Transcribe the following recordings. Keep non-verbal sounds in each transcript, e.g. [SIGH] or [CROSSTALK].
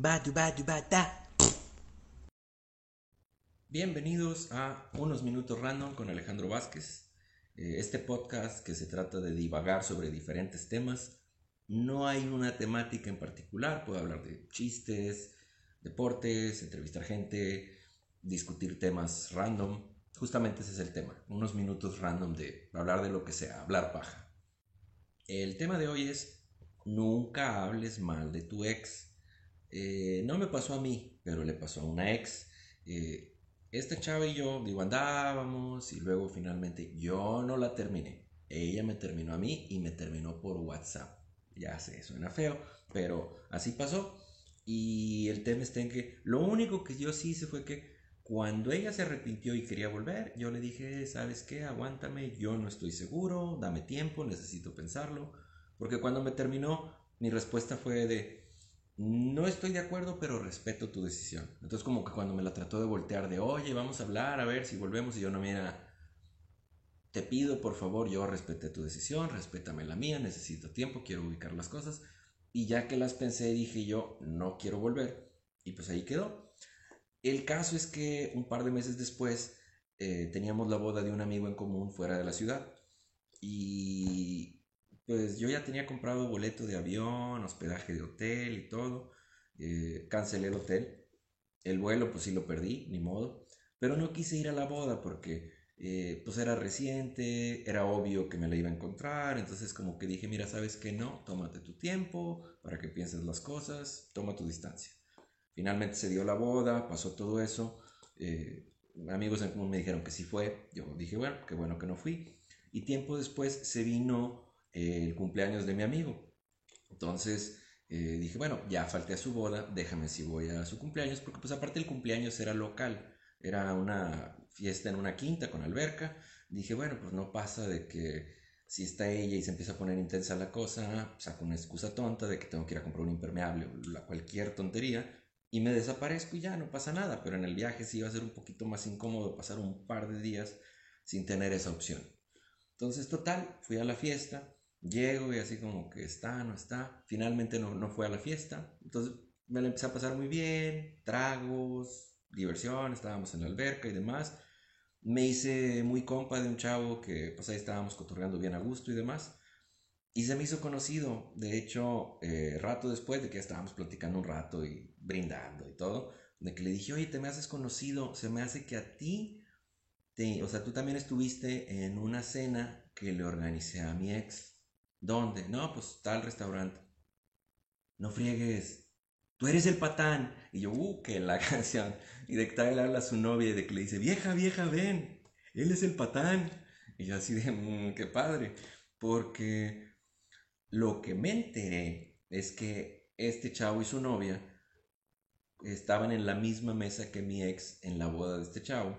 Badu, badu, bata. Bienvenidos a Unos Minutos Random con Alejandro Vázquez. Eh, Este podcast que se trata de divagar sobre diferentes temas. No hay una temática en particular. Puedo hablar de chistes, deportes, entrevistar gente, discutir temas random. Justamente ese es el tema. Unos minutos random de hablar de lo que sea, hablar paja. El tema de hoy es nunca hables mal de tu ex. Eh, no me pasó a mí, pero le pasó a una ex. Eh, esta chava y yo, digo, andábamos y luego finalmente yo no la terminé. Ella me terminó a mí y me terminó por WhatsApp. Ya sé, suena feo, pero así pasó. Y el tema está en que lo único que yo sí hice fue que cuando ella se arrepintió y quería volver, yo le dije, ¿sabes qué? Aguántame, yo no estoy seguro, dame tiempo, necesito pensarlo. Porque cuando me terminó, mi respuesta fue de, no estoy de acuerdo, pero respeto tu decisión. Entonces como que cuando me la trató de voltear de, oye, vamos a hablar, a ver si volvemos, y yo no, mira, te pido por favor, yo respeté tu decisión, respétame la mía, necesito tiempo, quiero ubicar las cosas. Y ya que las pensé, dije yo, no quiero volver. Y pues ahí quedó. El caso es que un par de meses después eh, teníamos la boda de un amigo en común fuera de la ciudad. Y pues yo ya tenía comprado boleto de avión, hospedaje de hotel y todo. Eh, cancelé el hotel. El vuelo pues sí lo perdí, ni modo. Pero no quise ir a la boda porque eh, pues era reciente, era obvio que me la iba a encontrar. Entonces como que dije, mira, ¿sabes qué? No, tómate tu tiempo para que pienses las cosas, toma tu distancia. Finalmente se dio la boda, pasó todo eso. Eh, amigos en común me dijeron que sí fue. Yo dije, bueno, qué bueno que no fui. Y tiempo después se vino el cumpleaños de mi amigo. Entonces eh, dije, bueno, ya falté a su boda, déjame si voy a su cumpleaños, porque pues aparte el cumpleaños era local, era una fiesta en una quinta con alberca. Dije, bueno, pues no pasa de que si está ella y se empieza a poner intensa la cosa, saco una excusa tonta de que tengo que ir a comprar un impermeable o la cualquier tontería y me desaparezco y ya no pasa nada, pero en el viaje sí iba a ser un poquito más incómodo pasar un par de días sin tener esa opción. Entonces, total, fui a la fiesta, llego y así como que está, no está. Finalmente no, no fue a la fiesta. Entonces me la empecé a pasar muy bien, tragos, diversión, estábamos en la alberca y demás. Me hice muy compa de un chavo que pues ahí estábamos cotorreando bien a gusto y demás. Y se me hizo conocido, de hecho, eh, rato después de que estábamos platicando un rato y brindando y todo, de que le dije, oye, te me haces conocido, se me hace que a ti te, o sea, tú también estuviste en una cena que le organicé a mi ex. ¿Dónde? No, pues tal restaurante. No friegues. Tú eres el patán. Y yo, uh, que la [LAUGHS] canción. Y de que tal habla a su novia y de que le dice, vieja, vieja, ven. Él es el patán. Y yo así de, mmm, qué padre. Porque lo que me enteré es que este chavo y su novia estaban en la misma mesa que mi ex en la boda de este chavo.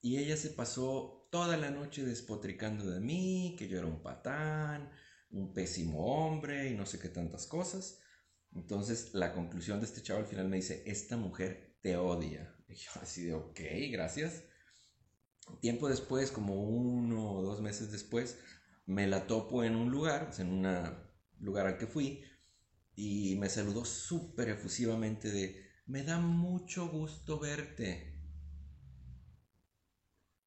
Y ella se pasó toda la noche despotricando de mí, que yo era un patán, un pésimo hombre y no sé qué tantas cosas. Entonces la conclusión de este chavo al final me dice, esta mujer te odia. Y yo así de, ok, gracias. Tiempo después, como uno o dos meses después, me la topo en un lugar, en un lugar al que fui, y me saludó súper efusivamente de, me da mucho gusto verte.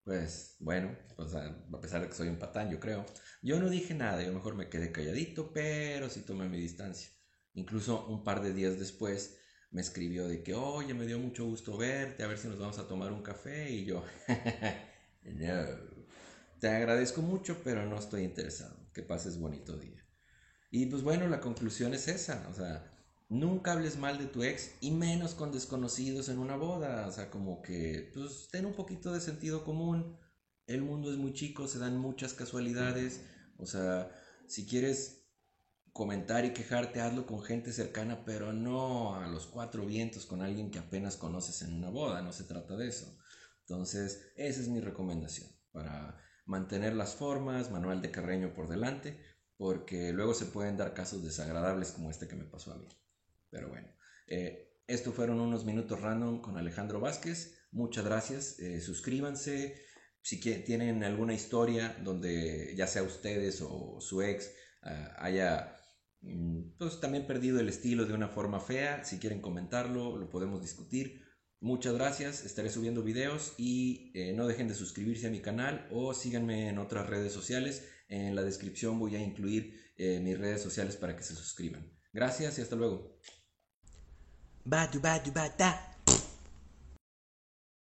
Pues bueno, o sea, a pesar de que soy un patán, yo creo. Yo no dije nada, yo mejor me quedé calladito, pero sí tomé mi distancia. Incluso un par de días después me escribió de que, oye, me dio mucho gusto verte, a ver si nos vamos a tomar un café. Y yo, [LAUGHS] no, te agradezco mucho, pero no estoy interesado. Que pases bonito día. Y pues bueno, la conclusión es esa, o sea, nunca hables mal de tu ex y menos con desconocidos en una boda. O sea, como que, pues, ten un poquito de sentido común. El mundo es muy chico, se dan muchas casualidades. O sea, si quieres comentar y quejarte, hazlo con gente cercana, pero no a los cuatro vientos con alguien que apenas conoces en una boda. No se trata de eso. Entonces, esa es mi recomendación para mantener las formas, manual de Carreño por delante, porque luego se pueden dar casos desagradables como este que me pasó a mí. Pero bueno, eh, estos fueron unos minutos random con Alejandro Vázquez. Muchas gracias. Eh, suscríbanse. Si tienen alguna historia donde ya sea ustedes o su ex uh, haya mm, pues también perdido el estilo de una forma fea. Si quieren comentarlo, lo podemos discutir. Muchas gracias, estaré subiendo videos y eh, no dejen de suscribirse a mi canal o síganme en otras redes sociales. En la descripción voy a incluir eh, mis redes sociales para que se suscriban. Gracias y hasta luego. Badu badu bata.